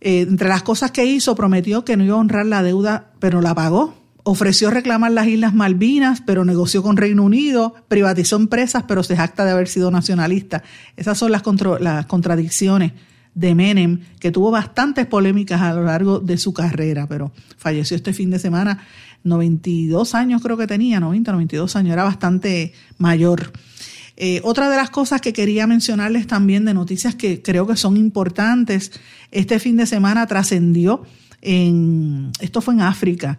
entre las cosas que hizo, prometió que no iba a honrar la deuda, pero la pagó ofreció reclamar las Islas Malvinas, pero negoció con Reino Unido, privatizó empresas, pero se jacta de haber sido nacionalista. Esas son las, las contradicciones de Menem, que tuvo bastantes polémicas a lo largo de su carrera, pero falleció este fin de semana, 92 años creo que tenía, 90, 92 años, era bastante mayor. Eh, otra de las cosas que quería mencionarles también de noticias que creo que son importantes, este fin de semana trascendió en, esto fue en África,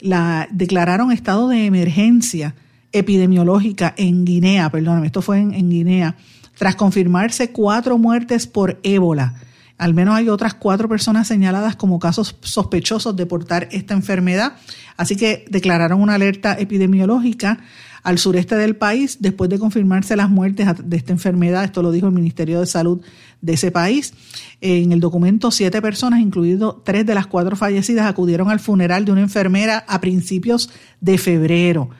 la, declararon estado de emergencia epidemiológica en Guinea, perdóname, esto fue en, Guinea, tras confirmarse cuatro muertes por ébola. Al menos hay otras cuatro personas señaladas como casos sospechosos de portar esta enfermedad. Así que declararon una alerta epidemiológica al sureste del país después de confirmarse las muertes de esta enfermedad. Esto lo dijo el Ministerio de Salud de ese país. En el documento, siete personas, incluidos tres de las cuatro fallecidas, acudieron al funeral de una enfermera a principios de febrero.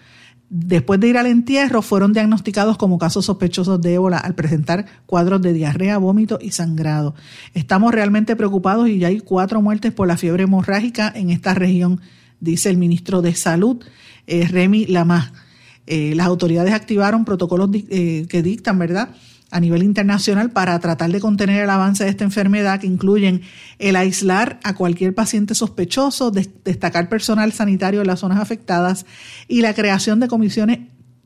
Después de ir al entierro, fueron diagnosticados como casos sospechosos de ébola al presentar cuadros de diarrea, vómito y sangrado. Estamos realmente preocupados y ya hay cuatro muertes por la fiebre hemorrágica en esta región, dice el ministro de Salud, eh, Remy Lama. Eh, las autoridades activaron protocolos eh, que dictan, ¿verdad? A nivel internacional para tratar de contener el avance de esta enfermedad que incluyen el aislar a cualquier paciente sospechoso, destacar personal sanitario en las zonas afectadas y la creación de comisiones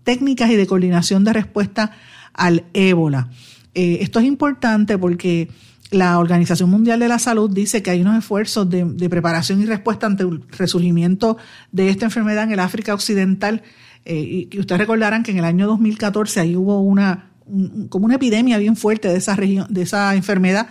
técnicas y de coordinación de respuesta al ébola. Eh, esto es importante porque la Organización Mundial de la Salud dice que hay unos esfuerzos de, preparación y respuesta ante el resurgimiento de esta enfermedad en el África Occidental eh, y, ustedes recordarán que en el año 2014 ahí hubo una, como una epidemia bien fuerte de esa región, de esa enfermedad.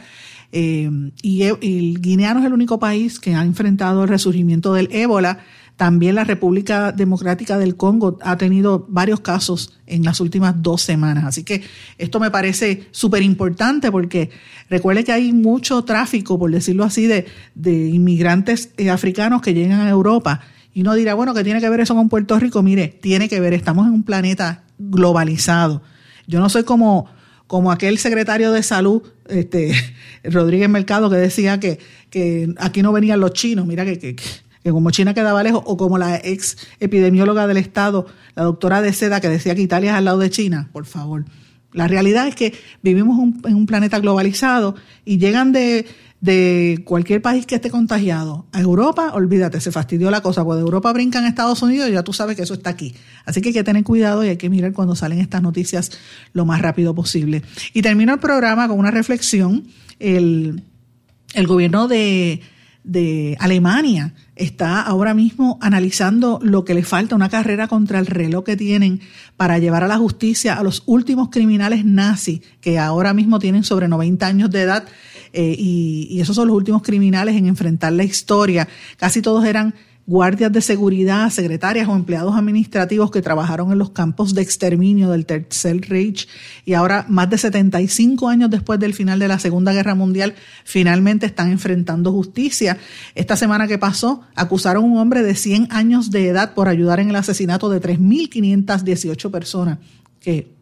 Eh, y, el guineano es el único país que ha enfrentado el resurgimiento del ébola. También la República Democrática del Congo ha tenido varios casos en las últimas dos semanas. Así que esto me parece súper importante porque recuerde que hay mucho tráfico, por decirlo así, de, de inmigrantes eh, africanos que llegan a Europa y uno dirá, bueno, ¿qué tiene que ver eso con Puerto Rico? Mire, tiene que ver, estamos en un planeta globalizado. Yo no soy como, como aquel secretario de salud, este, Rodríguez Mercado, que decía que, que aquí no venían los chinos, mira que, que, como China quedaba lejos, o como la ex epidemióloga del Estado, la doctora de Seda, que decía que Italia es al lado de China, por favor. La realidad es que vivimos en un planeta globalizado y llegan de, de cualquier país que esté contagiado a Europa, olvídate, se fastidió la cosa. Cuando Europa brinca en Estados Unidos, ya tú sabes que eso está aquí. Así que hay que tener cuidado y hay que mirar cuando salen estas noticias lo más rápido posible. Y termino el programa con una reflexión. El, el gobierno de, de Alemania está ahora mismo analizando lo que le falta, una carrera contra el reloj que tienen para llevar a la justicia a los últimos criminales nazis que ahora mismo tienen sobre 90 años de edad eh, y, esos son los últimos criminales en enfrentar la historia. Casi todos eran guardias de seguridad, secretarias o empleados administrativos que trabajaron en los campos de exterminio del Tercer Reich y ahora, más de 75 años después del final de la Segunda Guerra Mundial, finalmente están enfrentando justicia. Esta semana que pasó, acusaron a un hombre de 100 años de edad por ayudar en el asesinato de 3.518 personas que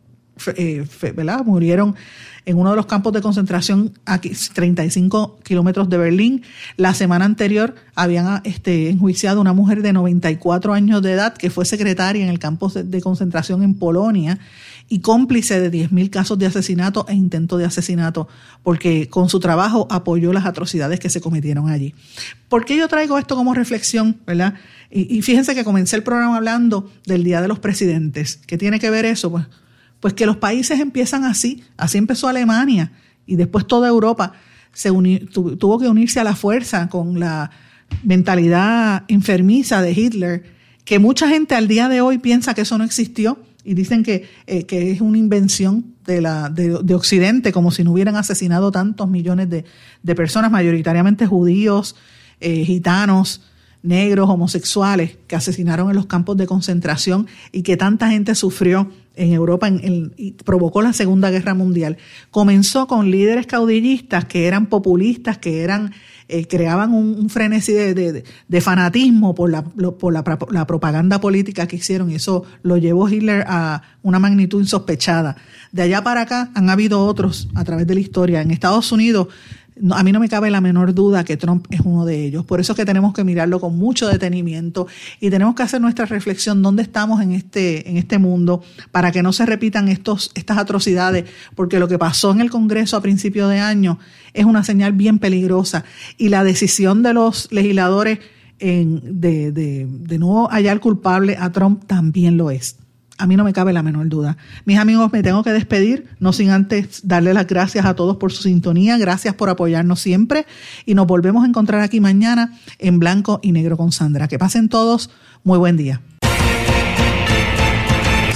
eh, ¿verdad? murieron en uno de los campos de concentración a 35 kilómetros de Berlín. La semana anterior habían este, enjuiciado a una mujer de 94 años de edad que fue secretaria en el campo de concentración en Polonia y cómplice de 10.000 casos de asesinato e intento de asesinato, porque con su trabajo apoyó las atrocidades que se cometieron allí. ¿Por qué yo traigo esto como reflexión? ¿verdad? Y, y fíjense que comencé el programa hablando del Día de los Presidentes. ¿Qué tiene que ver eso? Pues pues que los países empiezan así, así empezó Alemania y después toda Europa se tuvo que unirse a la fuerza con la mentalidad enfermiza de Hitler, que mucha gente al día de hoy piensa que eso no existió y dicen que, eh, que es una invención de, la, de, Occidente, como si no hubieran asesinado tantos millones de, de personas, mayoritariamente judíos, eh, gitanos, negros, homosexuales, que asesinaron en los campos de concentración y que tanta gente sufrió en Europa en, y provocó la Segunda Guerra Mundial. Comenzó con líderes caudillistas que eran populistas, que eran eh, creaban un, frenesí de, fanatismo por, la, por la, propaganda política que hicieron y eso lo llevó Hitler a una magnitud insospechada. De allá para acá han habido otros a través de la historia. En Estados Unidos a mí no me cabe la menor duda que Trump es uno de ellos. Por eso es que tenemos que mirarlo con mucho detenimiento y tenemos que hacer nuestra reflexión dónde estamos en este, en este mundo para que no se repitan estos, estas atrocidades, porque lo que pasó en el Congreso a principio de año es una señal bien peligrosa y la decisión de los legisladores en, de, de, de no hallar culpable a Trump también lo es. A mí no me cabe la menor duda. Mis amigos, me tengo que despedir, no sin antes darle las gracias a todos por su sintonía, gracias por apoyarnos siempre y nos volvemos a encontrar aquí mañana en blanco y negro con Sandra. Que pasen todos, muy buen día.